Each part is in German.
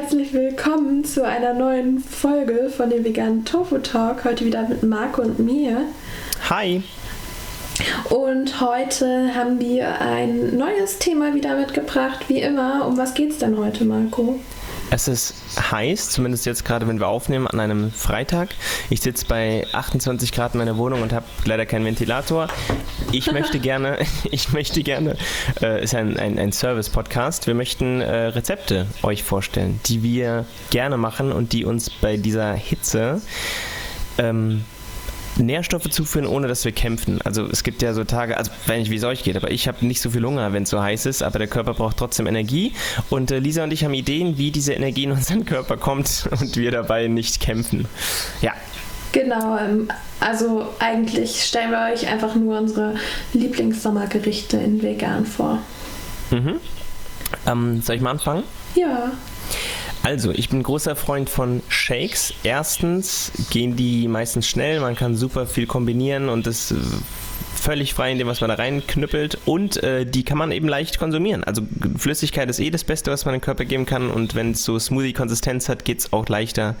herzlich willkommen zu einer neuen Folge von dem veganen Tofu Talk. Heute wieder mit Marco und mir. Hi. Und heute haben wir ein neues Thema wieder mitgebracht, wie immer. Um was geht es denn heute, Marco? Es ist heiß, zumindest jetzt gerade, wenn wir aufnehmen, an einem Freitag. Ich sitze bei 28 Grad in meiner Wohnung und habe leider keinen Ventilator. Ich möchte gerne, ich möchte gerne, äh, ist ein, ein, ein Service-Podcast, wir möchten äh, Rezepte euch vorstellen, die wir gerne machen und die uns bei dieser Hitze ähm, Nährstoffe zuführen, ohne dass wir kämpfen. Also es gibt ja so Tage, also wenn nicht wie es euch geht, aber ich habe nicht so viel Hunger, wenn es so heiß ist, aber der Körper braucht trotzdem Energie. Und äh, Lisa und ich haben Ideen, wie diese Energie in unseren Körper kommt und wir dabei nicht kämpfen. Ja. Genau, ähm, also eigentlich stellen wir euch einfach nur unsere Lieblingssommergerichte in vegan vor. Mhm. Ähm, soll ich mal anfangen? Ja. Also, ich bin großer Freund von Shakes. Erstens gehen die meistens schnell, man kann super viel kombinieren und das äh, völlig frei in dem, was man da reinknüppelt. Und äh, die kann man eben leicht konsumieren. Also Flüssigkeit ist eh das Beste, was man dem Körper geben kann. Und wenn es so Smoothie-Konsistenz hat, geht es auch leichter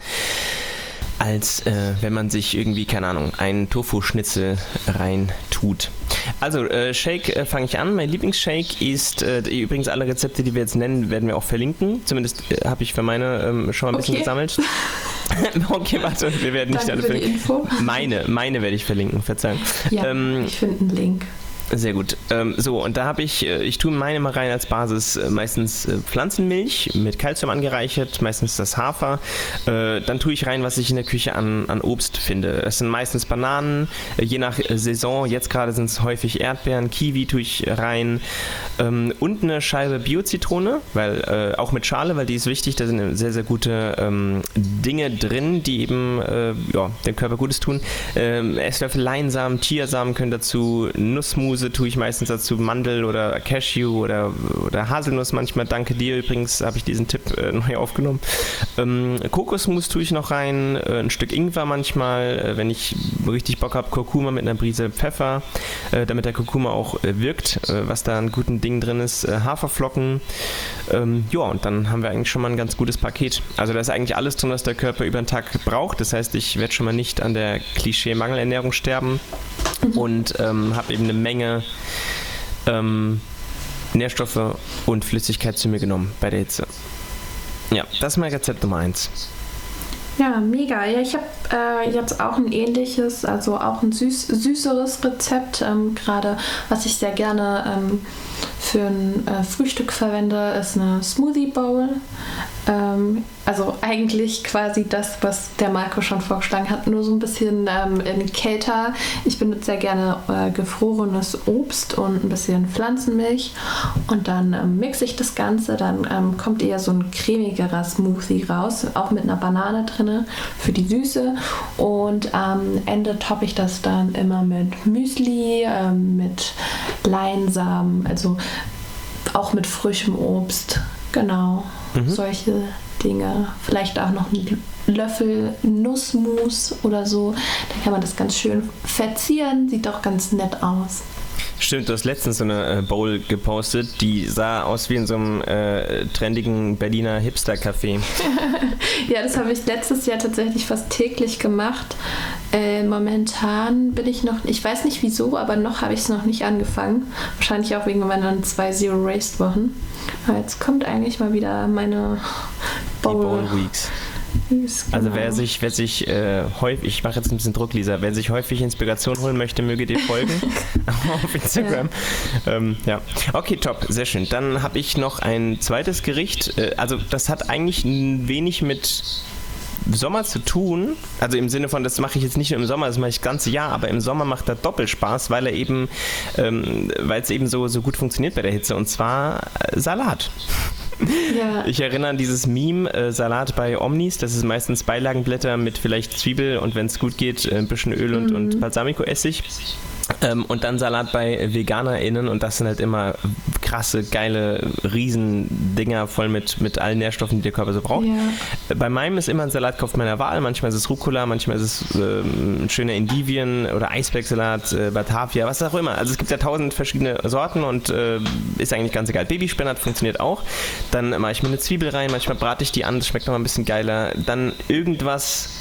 als äh, wenn man sich irgendwie, keine Ahnung, einen Tofu-Schnitzel rein tut. Also, äh, Shake äh, fange ich an. Mein Lieblingsshake ist, äh, übrigens alle Rezepte, die wir jetzt nennen, werden wir auch verlinken. Zumindest äh, habe ich für meine ähm, schon mal ein okay. bisschen gesammelt. okay, warte, wir werden nicht Danke alle verlinken. Meine, meine werde ich verlinken, Verzeihung. Ja, ähm, ich finde einen Link. Sehr gut. Ähm, so, und da habe ich, äh, ich tue meine mal rein als Basis äh, meistens äh, Pflanzenmilch mit Kalzium angereichert, meistens das Hafer. Äh, dann tue ich rein, was ich in der Küche an, an Obst finde. Das sind meistens Bananen, äh, je nach äh, Saison. Jetzt gerade sind es häufig Erdbeeren, Kiwi tue ich rein ähm, und eine Scheibe Bio-Zitrone, weil auch mit Schale, weil die ist wichtig. Da sind sehr, sehr gute ähm, Dinge drin, die eben ja, dem Körper Gutes tun. Ähm, Esslöffel Leinsamen, Chiasamen können dazu, Nussmus Gemüse tue ich meistens dazu Mandel oder Cashew oder, oder Haselnuss manchmal. Danke dir übrigens, habe ich diesen Tipp äh, neu aufgenommen. Ähm, Kokosmus tue ich noch rein, äh, ein Stück Ingwer manchmal, äh, wenn ich richtig Bock habe, Kurkuma mit einer Brise Pfeffer, äh, damit der Kurkuma auch äh, wirkt, äh, was da ein guten Ding drin ist. Haferflocken. Ähm, ja, und dann haben wir eigentlich schon mal ein ganz gutes Paket. Also da ist eigentlich alles drin, was der Körper über den Tag braucht. Das heißt, ich werde schon mal nicht an der Klischee-Mangelernährung sterben und ähm, habe eben eine Menge ähm, Nährstoffe und Flüssigkeit zu mir genommen bei der Hitze. Ja, das ist mein Rezept Nummer 1. Ja, mega. Ja, ich habe äh, jetzt auch ein ähnliches, also auch ein süß, süßeres Rezept, ähm, gerade was ich sehr gerne ähm, für ein äh, Frühstück verwende, ist eine Smoothie Bowl. Ähm, also eigentlich quasi das, was der Marco schon vorgeschlagen hat, nur so ein bisschen ähm, in kälter. Ich benutze sehr gerne äh, gefrorenes Obst und ein bisschen Pflanzenmilch und dann ähm, mixe ich das Ganze. Dann ähm, kommt eher so ein cremigerer Smoothie raus, auch mit einer Banane drin für die Süße. Und am Ende toppe ich das dann immer mit Müsli, ähm, mit Leinsamen, also auch mit frischem Obst. Genau, mhm. solche Dinge. Vielleicht auch noch einen Löffel Nussmus oder so. Da kann man das ganz schön verzieren. Sieht auch ganz nett aus. Stimmt, du hast letztens so eine äh, Bowl gepostet, die sah aus wie in so einem äh, trendigen Berliner Hipster-Café. ja, das habe ich letztes Jahr tatsächlich fast täglich gemacht. Äh, momentan bin ich noch, ich weiß nicht wieso, aber noch habe ich es noch nicht angefangen. Wahrscheinlich auch wegen meiner zwei Zero Waste Wochen. Aber jetzt kommt eigentlich mal wieder meine Bowl. Die Bowl Weeks. Also wer sich, wer sich äh, häufig, ich mache jetzt ein bisschen Druck, Lisa, wer sich häufig Inspiration holen möchte, möge dir folgen auf Instagram. Ja. Ähm, ja. Okay, top, sehr schön. Dann habe ich noch ein zweites Gericht. Äh, also das hat eigentlich wenig mit Sommer zu tun, also im Sinne von, das mache ich jetzt nicht nur im Sommer, das mache ich das ganze Jahr, aber im Sommer macht er doppelt Spaß, weil er eben, ähm, weil es eben so, so gut funktioniert bei der Hitze und zwar äh, Salat. Ja. Ich erinnere an dieses Meme äh, Salat bei Omnis. Das ist meistens Beilagenblätter mit vielleicht Zwiebel und wenn es gut geht, äh, ein bisschen Öl und, mhm. und Balsamico-Essig. Ähm, und dann Salat bei VeganerInnen und das sind halt immer krasse, geile Riesendinger voll mit, mit allen Nährstoffen, die der Körper so braucht. Ja. Bei meinem ist immer ein Salatkopf meiner Wahl. Manchmal ist es Rucola, manchmal ist es äh, ein schöner Indivien oder Eisbergsalat, äh, Batavia, was auch immer. Also es gibt ja tausend verschiedene Sorten und äh, ist eigentlich ganz egal. Babyspinat funktioniert auch. Dann mache ich mir eine Zwiebel rein, manchmal brate ich die an, das schmeckt nochmal ein bisschen geiler. Dann irgendwas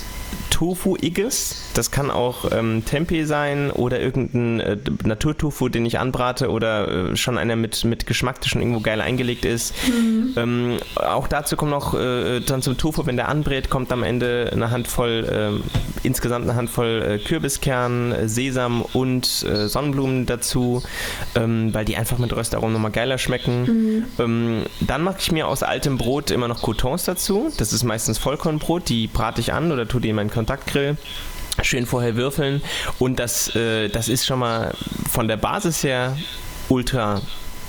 Tofu-iges. Das kann auch ähm, Tempeh sein oder irgendein äh, Naturtofu, den ich anbrate oder äh, schon einer mit, mit Geschmack, der schon irgendwo geil eingelegt ist. Mhm. Ähm, auch dazu kommt noch äh, dann zum Tofu, wenn der anbrät, kommt am Ende eine Handvoll, ähm, insgesamt eine Handvoll äh, Kürbiskern, Sesam und äh, Sonnenblumen dazu, ähm, weil die einfach mit Röstaromen nochmal geiler schmecken. Mhm. Ähm, dann mache ich mir aus altem Brot immer noch Coutons dazu. Das ist meistens Vollkornbrot, die brate ich an oder tue die in meinen Kontaktgrill schön vorher würfeln. Und das, äh, das ist schon mal von der Basis her ultra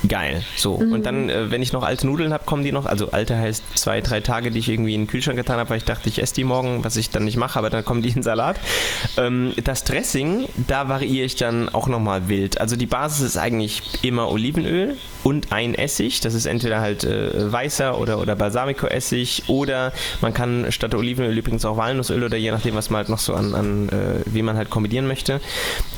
geil. So. Mhm. Und dann, äh, wenn ich noch alte Nudeln habe, kommen die noch. Also alte heißt zwei, drei Tage, die ich irgendwie in den Kühlschrank getan habe, weil ich dachte, ich esse die morgen, was ich dann nicht mache, aber dann kommen die in Salat. Ähm, das Dressing, da variiere ich dann auch nochmal wild. Also die Basis ist eigentlich immer Olivenöl und ein Essig. Das ist entweder halt äh, weißer oder, oder Balsamico-Essig oder man kann statt Olivenöl übrigens auch Walnussöl oder je nachdem, was man halt noch so an, an äh, wie man halt kombinieren möchte.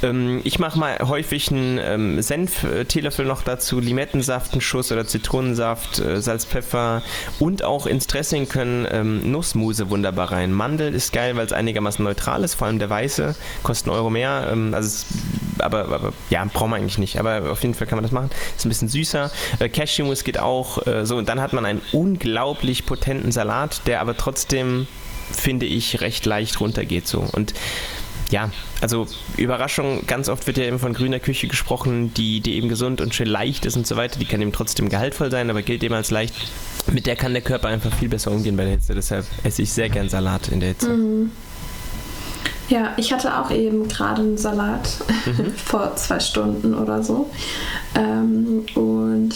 Ähm, ich mache mal häufig einen ähm, Senf-Teelöffel noch dazu, Limettensaft, einen Schuss oder Zitronensaft, äh, Salz, Pfeffer und auch ins Dressing können ähm, Nussmuse wunderbar rein. Mandel ist geil, weil es einigermaßen neutral ist, vor allem der weiße, kostet einen Euro mehr, ähm, also es, aber, aber ja, braucht man eigentlich nicht, aber auf jeden Fall kann man das machen. Ist ein bisschen süßer. Äh, Cashewmus geht auch äh, so und dann hat man einen unglaublich potenten Salat, der aber trotzdem finde ich, recht leicht runtergeht so. Und ja, also Überraschung, ganz oft wird ja eben von grüner Küche gesprochen, die, die eben gesund und schön leicht ist und so weiter. Die kann eben trotzdem gehaltvoll sein, aber gilt eben als leicht. Mit der kann der Körper einfach viel besser umgehen bei der Hitze. Deshalb esse ich sehr gern Salat in der Hitze. Mhm. Ja, ich hatte auch eben gerade einen Salat mhm. vor zwei Stunden oder so. Ähm, und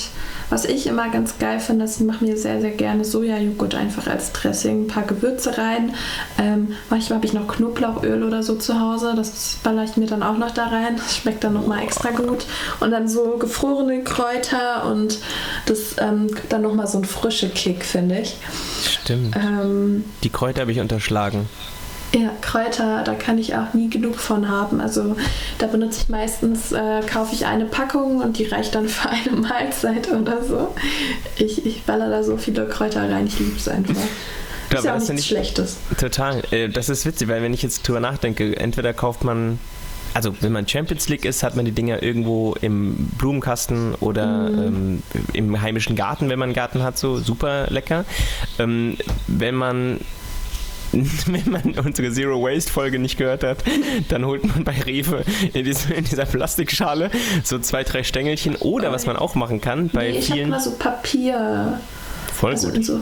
was ich immer ganz geil finde, ist, ich mache mir sehr, sehr gerne Sojajoghurt einfach als Dressing, ein paar Gewürze rein. Ähm, manchmal habe ich noch Knoblauchöl oder so zu Hause, das baller ich mir dann auch noch da rein. Das schmeckt dann nochmal extra gut. Und dann so gefrorene Kräuter und das ähm, dann nochmal so ein frischer Kick, finde ich. Stimmt. Ähm, Die Kräuter habe ich unterschlagen. Ja, Kräuter, da kann ich auch nie genug von haben. Also da benutze ich meistens, äh, kaufe ich eine Packung und die reicht dann für eine Mahlzeit oder so. Ich, ich baller da so viele Kräuter rein, ich liebe es einfach. Das ist ja auch nichts nicht, Schlechtes. Total. Äh, das ist witzig, weil wenn ich jetzt drüber nachdenke, entweder kauft man also wenn man Champions League ist, hat man die Dinger irgendwo im Blumenkasten oder mm. ähm, im heimischen Garten, wenn man einen Garten hat, so super lecker. Ähm, wenn man wenn man unsere Zero Waste Folge nicht gehört hat, dann holt man bei Rewe in, diese, in dieser Plastikschale so zwei, drei Stängelchen. Oder was man auch machen kann, bei nee, ich vielen. Ich mal so Papier. Voll also gut. So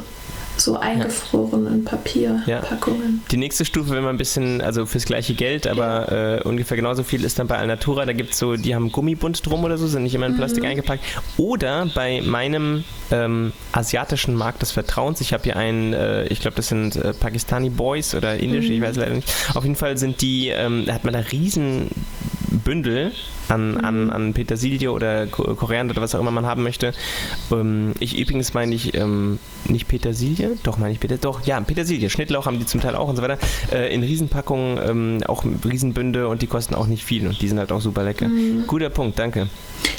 so eingefrorenen Papierpackungen. Ja. Die nächste Stufe, wenn man ein bisschen, also fürs gleiche Geld, aber ja. äh, ungefähr genauso viel ist dann bei Alnatura. Da gibt es so, die haben Gummibund drum oder so, sind nicht immer in Plastik mhm. eingepackt. Oder bei meinem ähm, asiatischen Markt des Vertrauens, ich habe hier einen, äh, ich glaube, das sind äh, Pakistani Boys oder Indisch, mhm. ich weiß leider nicht. Auf jeden Fall sind die, ähm, da hat man da riesen Bündel an, mhm. an, an Petersilie oder Koriander oder was auch immer man haben möchte. Ähm, ich übrigens meine ich ähm, nicht Petersilie, doch meine ich Peter, doch ja Petersilie. Schnittlauch haben die zum Teil auch und so weiter. Äh, in Riesenpackungen, ähm, auch Riesenbünde und die kosten auch nicht viel und die sind halt auch super lecker. Mhm. Guter Punkt, danke.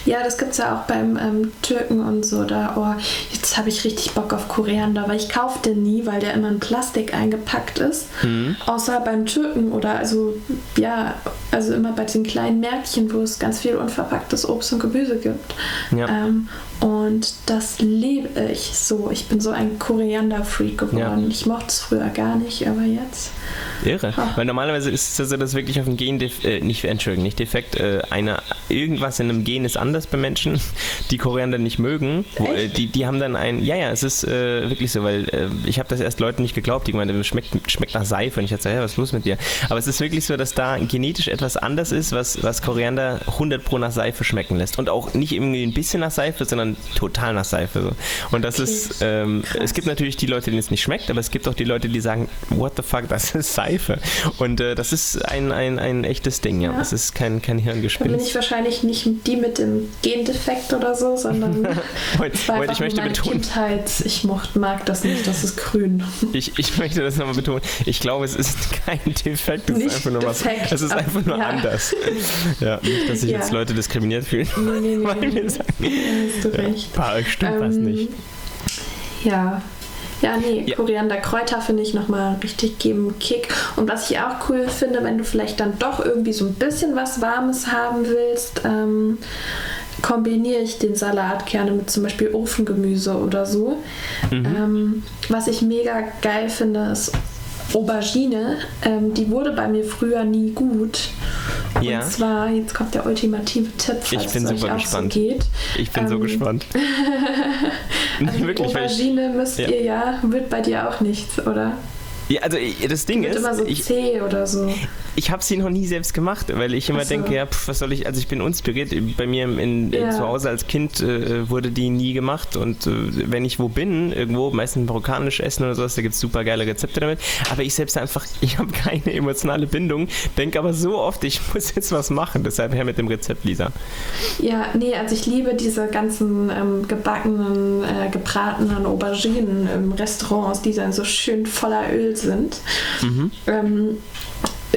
Ja, das gibt es ja auch beim ähm, Türken und so. Da, oh, jetzt habe ich richtig Bock auf Koriander, weil ich kaufe den nie, weil der immer in Plastik eingepackt ist. Mhm. Außer beim Türken oder also ja, also immer bei den kleinen Märkchen, wo es ganz viel unverpacktes Obst und Gemüse gibt. Ja. Ähm, und das liebe ich so. Ich bin so ein Koriander-Freak geworden. Ja. Ich mochte es früher gar nicht, aber jetzt. Irre. Ach. Weil normalerweise ist es so, dass wirklich auf dem Gen, äh, nicht, Entschuldigung, nicht defekt, äh, eine, irgendwas in einem Gen ist anders bei Menschen, die Koriander nicht mögen. Wo, äh, die, die haben dann ein, ja, ja, es ist äh, wirklich so, weil äh, ich habe das erst Leuten nicht geglaubt, die meinten, es schmeckt, schmeckt nach Seife und ich dachte, hey, was ist los mit dir? Aber es ist wirklich so, dass da genetisch etwas anders ist, was, was Koriander 100 pro nach Seife schmecken lässt. Und auch nicht irgendwie ein bisschen nach Seife, sondern dann total nach Seife. So. Und das okay. ist, ähm, es gibt natürlich die Leute, denen es nicht schmeckt, aber es gibt auch die Leute, die sagen, what the fuck, das ist Seife. Und äh, das ist ein, ein, ein echtes Ding, ja. ja. Das ist kein, kein Hirngespinst. Da bin ich wahrscheinlich nicht die mit dem Gendefekt oder so, sondern heute, heute ich möchte betonen. Kindheit, ich mocht, mag das nicht, das ist grün. ich, ich möchte das nochmal betonen. Ich glaube, es ist kein Defekt, es ist einfach nur defekt, was. Es ist einfach nur ja. anders. Ja, nicht, dass sich ja. jetzt Leute diskriminiert fühlen. Nee, nee, nee. weil wir sagen, hast du recht. Ja, stimmt ähm, was nicht. Ja, ja, nee, ja. Korianderkräuter finde ich nochmal richtig geben Kick. Und was ich auch cool finde, wenn du vielleicht dann doch irgendwie so ein bisschen was Warmes haben willst, ähm, kombiniere ich den Salat gerne mit zum Beispiel Ofengemüse oder so. Mhm. Ähm, was ich mega geil finde, ist Aubergine. Ähm, die wurde bei mir früher nie gut. Ja. Und zwar, jetzt kommt der ultimative Tipp, falls ich bin es super euch gespannt. So geht. Ich bin ähm, so gespannt. also Wirklich, Aubergine müsst ja. ihr ja, wird bei dir auch nichts, oder? Ja, also das Ding ist. immer so ich, zäh oder so. Ich habe sie noch nie selbst gemacht, weil ich immer so. denke, ja, pf, was soll ich, also ich bin inspiriert. Bei mir in, ja. zu Hause als Kind äh, wurde die nie gemacht und äh, wenn ich wo bin, irgendwo, meistens marokanisch essen oder sowas, da gibt es super geile Rezepte damit. Aber ich selbst einfach, ich habe keine emotionale Bindung, denke aber so oft, ich muss jetzt was machen. Deshalb her mit dem Rezept, Lisa. Ja, nee, also ich liebe diese ganzen ähm, gebackenen, äh, gebratenen Auberginen im Restaurant, die dann so schön voller Öl sind. Mhm. Ähm,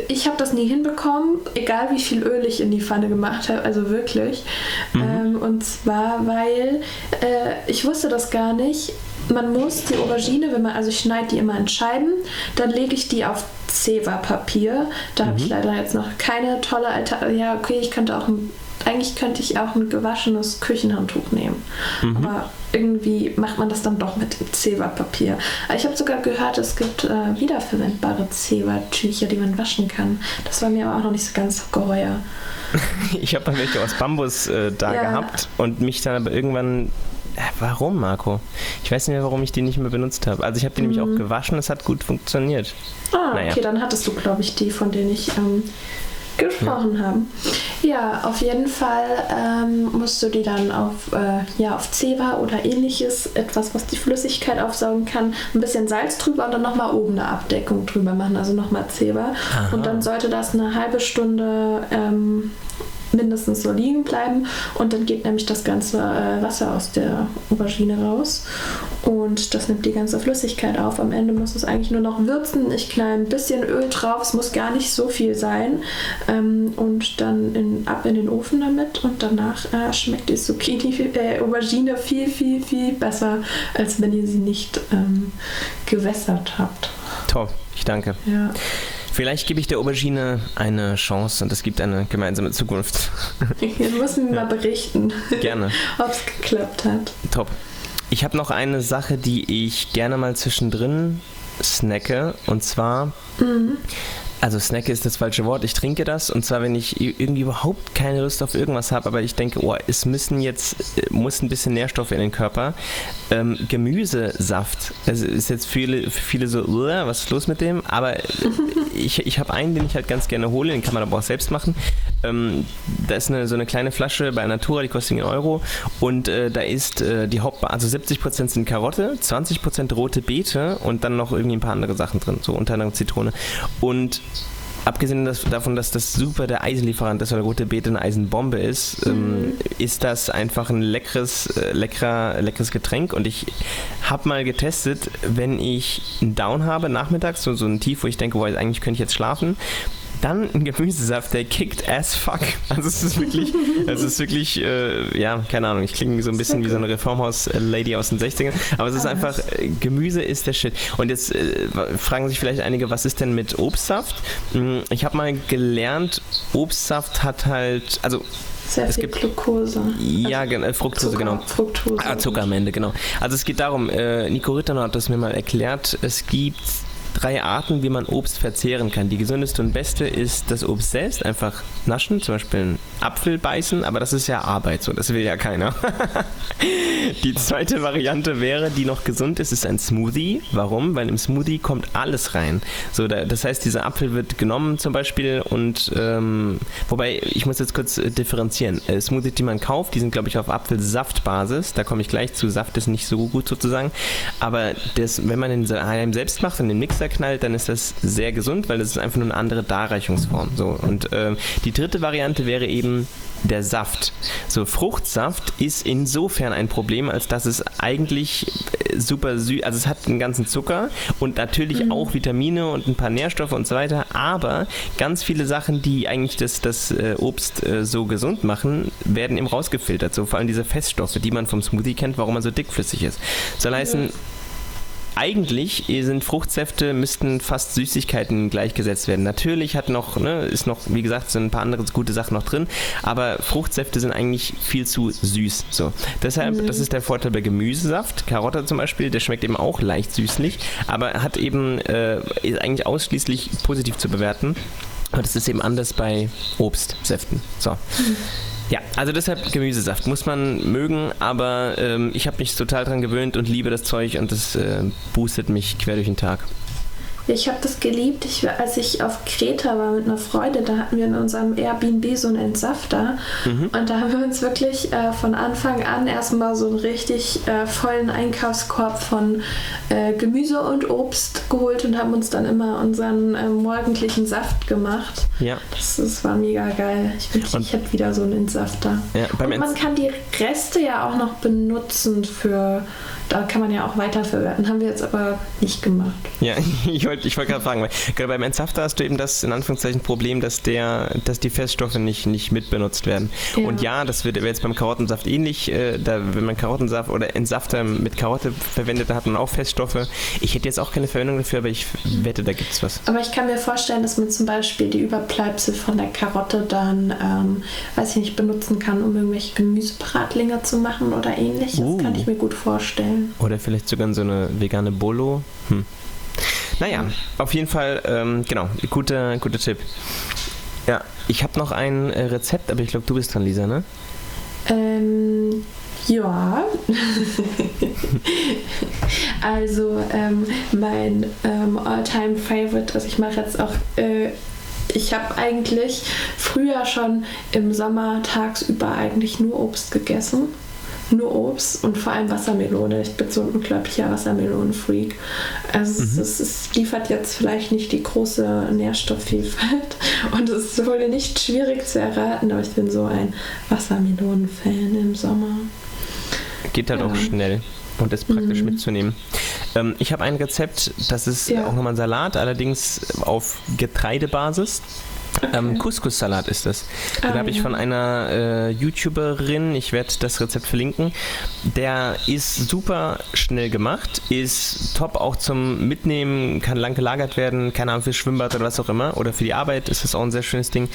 ich habe das nie hinbekommen, egal wie viel Öl ich in die Pfanne gemacht habe, also wirklich. Mhm. Ähm, und zwar, weil äh, ich wusste das gar nicht. Man muss die Aubergine, wenn man, also ich schneide die immer in Scheiben, dann lege ich die auf Zewa-Papier. Da mhm. habe ich leider jetzt noch keine tolle Alternative. Ja, okay, ich könnte auch ein eigentlich könnte ich auch ein gewaschenes Küchenhandtuch nehmen. Mhm. Aber irgendwie macht man das dann doch mit Zewa-Papier. Ich habe sogar gehört, es gibt äh, wiederverwendbare Zewa-Tücher, die man waschen kann. Das war mir aber auch noch nicht so ganz geheuer. ich habe dann welche aus Bambus äh, da ja. gehabt und mich dann aber irgendwann äh, Warum, Marco? Ich weiß nicht mehr, warum ich die nicht mehr benutzt habe. Also ich habe die mhm. nämlich auch gewaschen, es hat gut funktioniert. Ah, naja. okay, dann hattest du, glaube ich, die, von denen ich ähm, gesprochen ja. haben. Ja, auf jeden Fall ähm, musst du die dann auf, äh, ja, auf Zewa oder ähnliches, etwas, was die Flüssigkeit aufsaugen kann, ein bisschen Salz drüber und dann nochmal oben eine Abdeckung drüber machen, also nochmal Zewa. Und dann sollte das eine halbe Stunde ähm, mindestens so liegen bleiben und dann geht nämlich das ganze äh, Wasser aus der Aubergine raus und das nimmt die ganze Flüssigkeit auf. Am Ende muss es eigentlich nur noch würzen. Ich knall ein bisschen Öl drauf, es muss gar nicht so viel sein ähm, und dann in, ab in den Ofen damit und danach äh, schmeckt die Zucchini, äh, Aubergine viel, viel, viel besser, als wenn ihr sie nicht ähm, gewässert habt. Top, ich danke. Ja. Vielleicht gebe ich der Aubergine eine Chance und es gibt eine gemeinsame Zukunft. Jetzt müssen wir mal berichten. Gerne. Ob es geklappt hat. Top. Ich habe noch eine Sache, die ich gerne mal zwischendrin snacke und zwar mhm also Snack ist das falsche Wort, ich trinke das und zwar, wenn ich irgendwie überhaupt keine Lust auf irgendwas habe, aber ich denke, oh, es müssen jetzt, äh, muss ein bisschen Nährstoffe in den Körper. Ähm, Gemüsesaft, es ist jetzt viele, für viele so, was ist los mit dem? Aber ich, ich habe einen, den ich halt ganz gerne hole, den kann man aber auch selbst machen. Ähm, da ist eine, so eine kleine Flasche bei Natura, die kostet 10 Euro und äh, da ist äh, die Haupt, also 70% sind Karotte, 20% rote Beete und dann noch irgendwie ein paar andere Sachen drin, so unter anderem Zitrone. Und abgesehen davon, dass das super der Eisenlieferant ist oder rote Beete eine Eisenbombe ist, ähm, mhm. ist das einfach ein leckeres, äh, leckerer, leckeres Getränk. Und ich habe mal getestet, wenn ich einen Down habe nachmittags, so, so ein Tief, wo ich denke, boah, eigentlich könnte ich jetzt schlafen, dann ein Gemüsesaft, der kickt as fuck. Also es ist wirklich, es ist wirklich, äh, ja, keine Ahnung, ich klinge so ein bisschen wie so eine Reformhaus-Lady aus den 60ern, aber es ist einfach, äh, Gemüse ist der Shit. Und jetzt äh, fragen sich vielleicht einige, was ist denn mit Obstsaft? Hm, ich habe mal gelernt, Obstsaft hat halt, also sehr es gibt, Glucose. Ja, also äh, Fructose, Zucker, genau. Fructose. Ah, Zucker am Ende, genau. Also es geht darum, äh, Nico Rittner hat das mir mal erklärt, es gibt drei Arten, wie man Obst verzehren kann. Die gesündeste und beste ist das Obst selbst, einfach naschen, zum Beispiel ein Apfel beißen, aber das ist ja Arbeit, so das will ja keiner. die zweite Variante wäre, die noch gesund ist, ist ein Smoothie. Warum? Weil im Smoothie kommt alles rein. So, da, das heißt, dieser Apfel wird genommen zum Beispiel und ähm, wobei ich muss jetzt kurz äh, differenzieren. Äh, Smoothies, die man kauft, die sind glaube ich auf Apfelsaftbasis. Da komme ich gleich zu. Saft ist nicht so gut sozusagen, aber das, wenn man den daheim selbst macht und den Mixer knallt, dann ist das sehr gesund, weil das ist einfach nur eine andere Darreichungsform. So und äh, die dritte Variante wäre eben der Saft. So, Fruchtsaft ist insofern ein Problem, als dass es eigentlich äh, super süß, also es hat einen ganzen Zucker und natürlich mhm. auch Vitamine und ein paar Nährstoffe und so weiter, aber ganz viele Sachen, die eigentlich das, das äh, Obst äh, so gesund machen, werden eben rausgefiltert. So vor allem diese Feststoffe, die man vom Smoothie kennt, warum er so dickflüssig ist. Soll heißen, mhm eigentlich sind Fruchtsäfte, müssten fast Süßigkeiten gleichgesetzt werden. Natürlich hat noch, ne, ist noch, wie gesagt, sind ein paar andere gute Sachen noch drin, aber Fruchtsäfte sind eigentlich viel zu süß. So. Deshalb, mhm. das ist der Vorteil bei Gemüsesaft. Karotte zum Beispiel, der schmeckt eben auch leicht süßlich, aber hat eben, äh, ist eigentlich ausschließlich positiv zu bewerten. Und das ist eben anders bei Obstsäften. So. Mhm. Ja, also deshalb Gemüsesaft muss man mögen, aber ähm, ich habe mich total dran gewöhnt und liebe das Zeug und das äh, boostet mich quer durch den Tag. Ich habe das geliebt. Ich, als ich auf Kreta war mit einer Freude, da hatten wir in unserem Airbnb so einen Entsafter. Mhm. Und da haben wir uns wirklich äh, von Anfang an erstmal so einen richtig äh, vollen Einkaufskorb von äh, Gemüse und Obst geholt und haben uns dann immer unseren äh, morgendlichen Saft gemacht. Ja. Das, das war mega geil. Ich wünschte, ich hätte wieder so einen Entsafter. Ja, und man kann die Reste ja auch noch benutzen für da kann man ja auch weiterverwerten. Haben wir jetzt aber nicht gemacht. Ja, ich wollte ich wollt gerade fragen, weil gerade beim Entsafter hast du eben das in Anführungszeichen Problem, dass der, dass die Feststoffe nicht, nicht mitbenutzt werden. Ja. Und ja, das wird jetzt beim Karottensaft ähnlich. Äh, da, wenn man Karottensaft oder Entsafter mit Karotte verwendet, da hat man auch Feststoffe. Ich hätte jetzt auch keine Verwendung dafür, aber ich wette, da gibt es was. Aber ich kann mir vorstellen, dass man zum Beispiel die Überbleibsel von der Karotte dann, ähm, weiß ich nicht, benutzen kann, um irgendwelche Gemüsebratlinge zu machen oder ähnliches. Uh. Kann ich mir gut vorstellen. Oder vielleicht sogar so eine vegane Bolo. Hm. Naja, auf jeden Fall, ähm, genau, guter, guter Tipp. Ja, ich habe noch ein äh, Rezept, aber ich glaube, du bist dran, Lisa, ne? Ähm, ja. also, ähm, mein ähm, all-time favorite, also ich mache jetzt auch. Äh, ich habe eigentlich früher schon im Sommer tagsüber eigentlich nur Obst gegessen nur Obst und vor allem Wassermelone. Ich bin so ein unglaublicher Wassermelonenfreak. Also mhm. es, es, liefert jetzt vielleicht nicht die große Nährstoffvielfalt und es wurde nicht schwierig zu erraten, aber ich bin so ein Wassermelonen-Fan im Sommer. Geht halt ja. auch schnell und ist praktisch mhm. mitzunehmen. Ähm, ich habe ein Rezept, das ist ja. auch nochmal ein Salat, allerdings auf Getreidebasis. Ähm, Couscous-Salat ist das. Den ah, habe ich von einer äh, YouTuberin, ich werde das Rezept verlinken. Der ist super schnell gemacht, ist top auch zum Mitnehmen, kann lang gelagert werden, keine Ahnung, für Schwimmbad oder was auch immer. Oder für die Arbeit ist das auch ein sehr schönes Ding.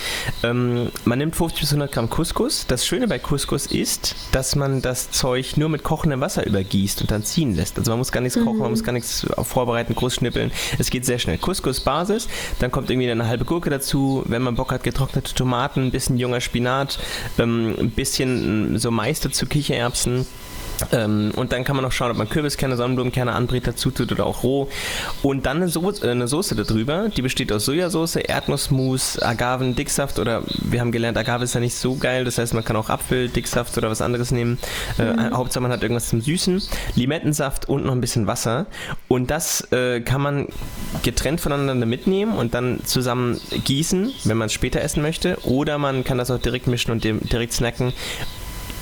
Ähm, man nimmt 50 bis 100 Gramm Couscous. Das Schöne bei Couscous ist, dass man das Zeug nur mit kochendem Wasser übergießt und dann ziehen lässt. Also man muss gar nichts mhm. kochen, man muss gar nichts vorbereiten, groß schnippeln. Es geht sehr schnell. Couscous-Basis, dann kommt irgendwie eine halbe Gurke dazu, wenn man Bock hat, getrocknete Tomaten, ein bisschen junger Spinat, ähm, ein bisschen so Mais dazu, Kichererbsen ähm, und dann kann man noch schauen, ob man Kürbiskerne, Sonnenblumenkerne anbrät dazu tut oder auch roh. Und dann eine, Soße, äh, eine Soße darüber, die besteht aus Sojasauce, Erdnussmus, Agaven, Dicksaft oder wir haben gelernt, Agave ist ja nicht so geil, das heißt man kann auch Apfel, Dicksaft oder was anderes nehmen. Äh, mhm. Hauptsache man hat irgendwas zum Süßen, Limettensaft und noch ein bisschen Wasser. Und das äh, kann man getrennt voneinander mitnehmen und dann zusammen gießen, wenn man es später essen möchte. Oder man kann das auch direkt mischen und direkt snacken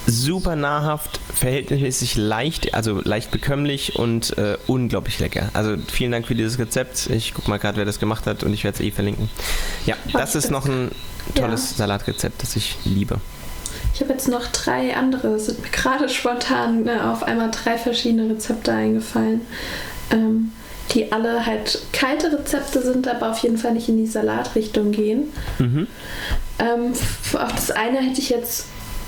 super nahrhaft, verhältnismäßig leicht, also leicht bekömmlich und äh, unglaublich lecker. Also vielen Dank für dieses Rezept. Ich guck mal gerade, wer das gemacht hat und ich werde es eh verlinken. Ja, das ist noch ein tolles ja. Salatrezept, das ich liebe. Ich habe jetzt noch drei andere, sind mir gerade spontan ne, auf einmal drei verschiedene Rezepte eingefallen. Ähm, die alle halt kalte Rezepte sind, aber auf jeden Fall nicht in die Salatrichtung gehen. Mhm. Ähm, auf das eine hätte ich jetzt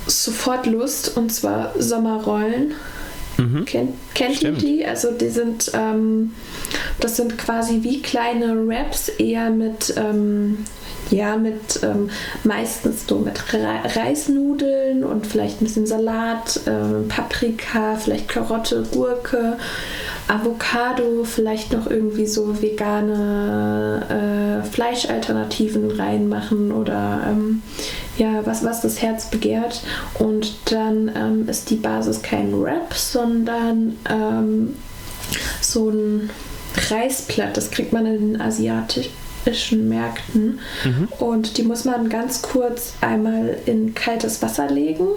sofort Lust und zwar Sommerrollen. Mhm. Kennt, kennt ihr die? Also die sind, ähm, das sind quasi wie kleine Wraps, eher mit, ähm, ja, mit ähm, meistens so mit Reisnudeln und vielleicht ein bisschen Salat, äh, Paprika, vielleicht Karotte, Gurke, Avocado, vielleicht noch irgendwie so vegane äh, Fleischalternativen reinmachen oder ähm, ja, was, was das Herz begehrt. Und dann ähm, ist die Basis kein Wrap, sondern ähm, so ein Reisblatt. Das kriegt man in den asiatischen Märkten. Mhm. Und die muss man ganz kurz einmal in kaltes Wasser legen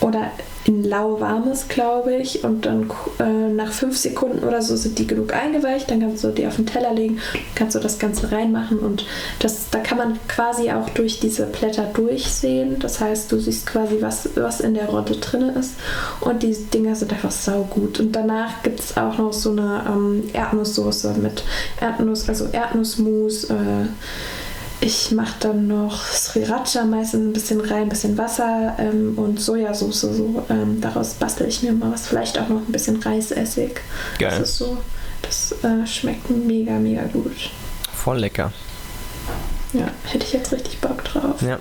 oder in lauwarmes, glaube ich. Und dann äh, nach fünf Sekunden oder so sind die genug eingeweicht. Dann kannst du die auf den Teller legen, kannst du das Ganze reinmachen. Und das, da kann man quasi auch durch diese Blätter durchsehen. Das heißt, du siehst quasi, was, was in der Rotte drin ist. Und die Dinger sind einfach saugut. Und danach gibt es auch noch so eine ähm, Erdnusssoße mit Erdnuss, also Erdnussmus. Äh, ich mache dann noch Sriracha meistens ein bisschen rein, ein bisschen Wasser ähm, und Sojasauce. So. Ähm, daraus bastel ich mir mal was. Vielleicht auch noch ein bisschen Reisessig. Geil. Das ist so, das äh, schmeckt mega, mega gut. Voll lecker. Ja, hätte ich jetzt richtig Bock drauf. Ja.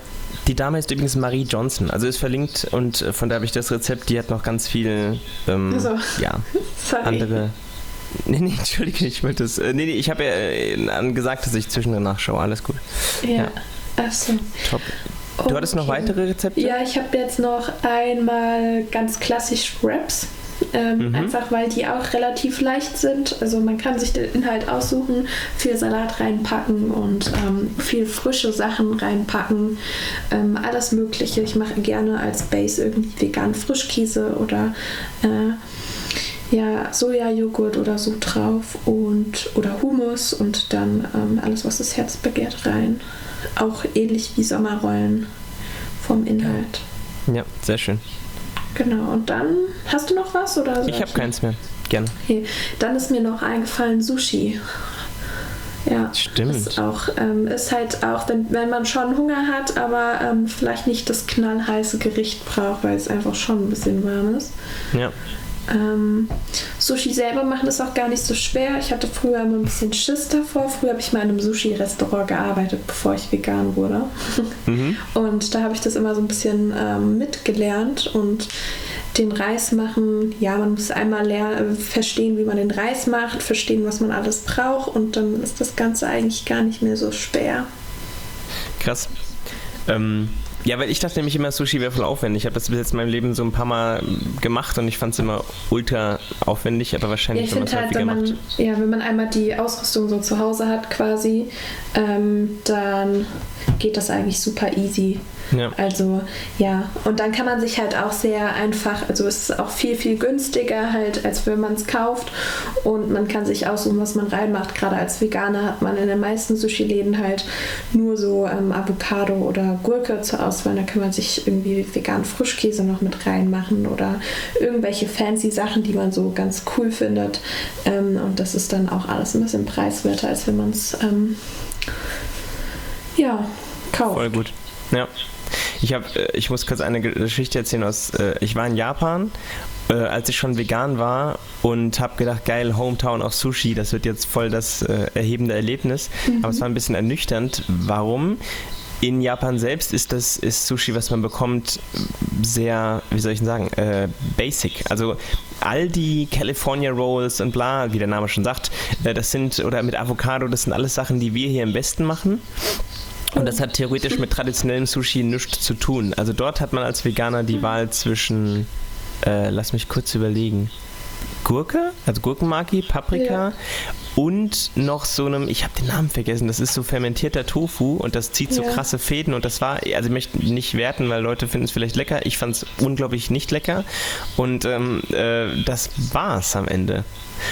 Die Dame ist übrigens Marie Johnson, also ist verlinkt und äh, von da habe ich das Rezept. Die hat noch ganz viel ähm, also, ja, andere Nee, nee, entschuldige, ich wollte es. Äh, nee, nee, ich habe ja äh, gesagt, dass ich zwischendrin nachschaue. Alles gut. Ja. ja. Achso. Top. Du okay. hattest noch weitere Rezepte? Ja, ich habe jetzt noch einmal ganz klassisch Wraps. Ähm, mhm. Einfach weil die auch relativ leicht sind. Also man kann sich den Inhalt aussuchen, viel Salat reinpacken und ähm, viel frische Sachen reinpacken. Ähm, alles Mögliche. Ich mache gerne als Base irgendwie vegan Frischkäse oder äh, ja, Sojajoghurt oder so drauf und oder Hummus und dann ähm, alles, was das Herz begehrt, rein. Auch ähnlich wie Sommerrollen vom Inhalt. Ja, sehr schön. Genau, und dann hast du noch was? Oder ich habe keins mehr. Gerne. Okay. Dann ist mir noch eingefallen Sushi. Ja, stimmt. Ist, auch, ähm, ist halt auch, wenn, wenn man schon Hunger hat, aber ähm, vielleicht nicht das knallheiße Gericht braucht, weil es einfach schon ein bisschen warm ist. Ja. Ähm, Sushi selber machen ist auch gar nicht so schwer. Ich hatte früher immer ein bisschen Schiss davor. Früher habe ich mal in einem Sushi-Restaurant gearbeitet, bevor ich vegan wurde. Mhm. Und da habe ich das immer so ein bisschen ähm, mitgelernt und den Reis machen, ja, man muss einmal lernen, verstehen, wie man den Reis macht, verstehen, was man alles braucht und dann ist das Ganze eigentlich gar nicht mehr so schwer. Krass. Ähm, ja, weil ich dachte nämlich immer, Sushi wäre voll aufwendig. Ich habe das bis jetzt in meinem Leben so ein paar Mal gemacht und ich fand es immer ultra aufwendig, aber wahrscheinlich, ja, wenn man es halt, wenn man, macht. Ja, wenn man einmal die Ausrüstung so zu Hause hat quasi, ähm, dann geht das eigentlich super easy. Ja. Also ja, und dann kann man sich halt auch sehr einfach, also es ist auch viel, viel günstiger halt, als wenn man es kauft und man kann sich aussuchen, was man reinmacht. Gerade als Veganer hat man in den meisten Sushi-Läden halt nur so ähm, Avocado oder Gurke zur Auswahl. Da kann man sich irgendwie veganen Frischkäse noch mit reinmachen oder irgendwelche fancy Sachen, die man so ganz cool findet. Ähm, und das ist dann auch alles ein bisschen preiswerter, als wenn man es ähm, ja, kauft. Voll gut. Ja. Ich, hab, äh, ich muss kurz eine Geschichte erzählen aus, äh, ich war in Japan, äh, als ich schon vegan war und habe gedacht, geil, Hometown auf Sushi, das wird jetzt voll das erhebende Erlebnis. Mhm. Aber es war ein bisschen ernüchternd. Warum? In Japan selbst ist das ist Sushi, was man bekommt, sehr, wie soll ich denn sagen, äh, basic. Also all die California Rolls und bla, wie der Name schon sagt, äh, das sind, oder mit Avocado, das sind alles Sachen, die wir hier im Westen machen. Und das hat theoretisch mit traditionellem Sushi nichts zu tun. Also dort hat man als Veganer die Wahl zwischen, äh, lass mich kurz überlegen, Gurke, also Gurkenmaki, Paprika ja. Und noch so einem, ich habe den Namen vergessen, das ist so fermentierter Tofu und das zieht so ja. krasse Fäden und das war, also ich möchte nicht werten, weil Leute finden es vielleicht lecker, ich fand es unglaublich nicht lecker und ähm, äh, das war's am Ende.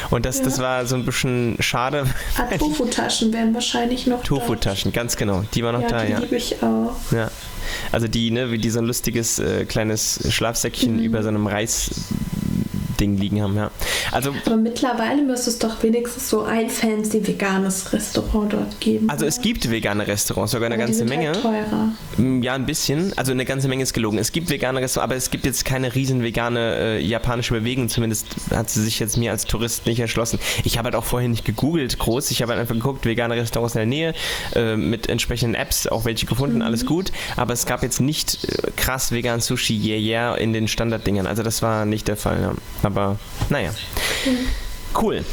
Und das, ja. das war so ein bisschen schade. Ah, Tofu-Taschen wären wahrscheinlich noch Tofu-Taschen, ganz genau. Die waren noch ja, da, die ja. Die liebe ich auch. Ja. Also die, ne, wie die so ein lustiges äh, kleines Schlafsäckchen mhm. über so einem Reis Ding liegen haben, ja. Also, Aber mittlerweile müsste es doch wenigstens so ein fancy veganes Restaurant dort geben. Also es gibt vegane Restaurants, sogar eine aber ganze Menge. Halt teurer. Mm, ja, ein bisschen. Also eine ganze Menge ist gelogen. Es gibt vegane Restaurants, aber es gibt jetzt keine riesen vegane äh, japanische Bewegung. Zumindest hat sie sich jetzt mir als Tourist nicht erschlossen. Ich habe halt auch vorher nicht gegoogelt groß. Ich habe halt einfach geguckt, vegane Restaurants in der Nähe äh, mit entsprechenden Apps, auch welche gefunden, mhm. alles gut. Aber es gab jetzt nicht äh, krass vegan Sushi, yeah, yeah, in den Standarddingern. Also das war nicht der Fall. Ja. Aber naja. Cool.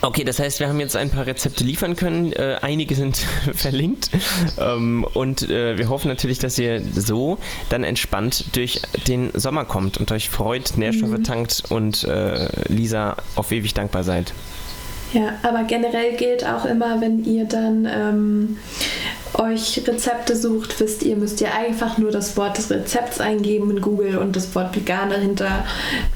Okay, das heißt, wir haben jetzt ein paar Rezepte liefern können. Äh, einige sind verlinkt. Ähm, und äh, wir hoffen natürlich, dass ihr so dann entspannt durch den Sommer kommt und euch freut, Nährstoffe mhm. tankt und äh, Lisa auf ewig dankbar seid. Ja, aber generell gilt auch immer, wenn ihr dann ähm, euch Rezepte sucht, wisst ihr, müsst ihr einfach nur das Wort des Rezepts eingeben in Google und das Wort vegan dahinter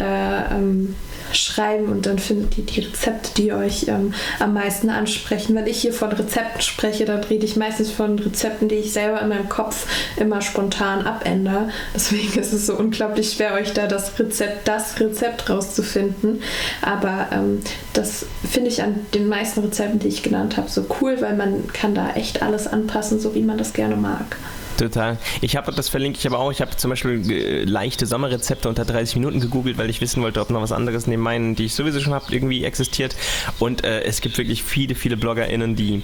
äh, ähm, schreiben und dann findet ihr die Rezepte, die euch ähm, am meisten ansprechen. Wenn ich hier von Rezepten spreche, dann rede ich meistens von Rezepten, die ich selber in meinem Kopf immer spontan abändere. Deswegen ist es so unglaublich schwer, euch da das Rezept, das Rezept rauszufinden. Aber ähm, das finde ich an den meisten Rezepten, die ich genannt habe, so cool, weil man kann da echt alles anpassen, so wie man das gerne mag. Total. Ich habe das verlinkt, ich habe auch, ich habe zum Beispiel äh, leichte Sommerrezepte unter 30 Minuten gegoogelt, weil ich wissen wollte, ob noch was anderes neben meinen, die ich sowieso schon habe, irgendwie existiert. Und äh, es gibt wirklich viele, viele BloggerInnen, die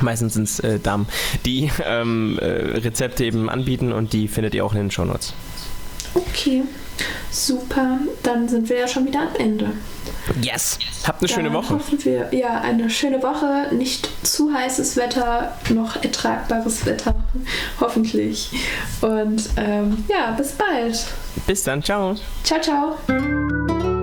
meistens sind es äh, Damen, die ähm, äh, Rezepte eben anbieten und die findet ihr auch in den Shownotes. Okay, super. Dann sind wir ja schon wieder am Ende. Yes. Habt eine Dann schöne Woche. Hoffen wir, ja, eine schöne Woche. Nicht zu heißes Wetter, noch ertragbares Wetter. Hoffentlich. Und ähm, ja, bis bald. Bis dann. Ciao. Ciao, ciao.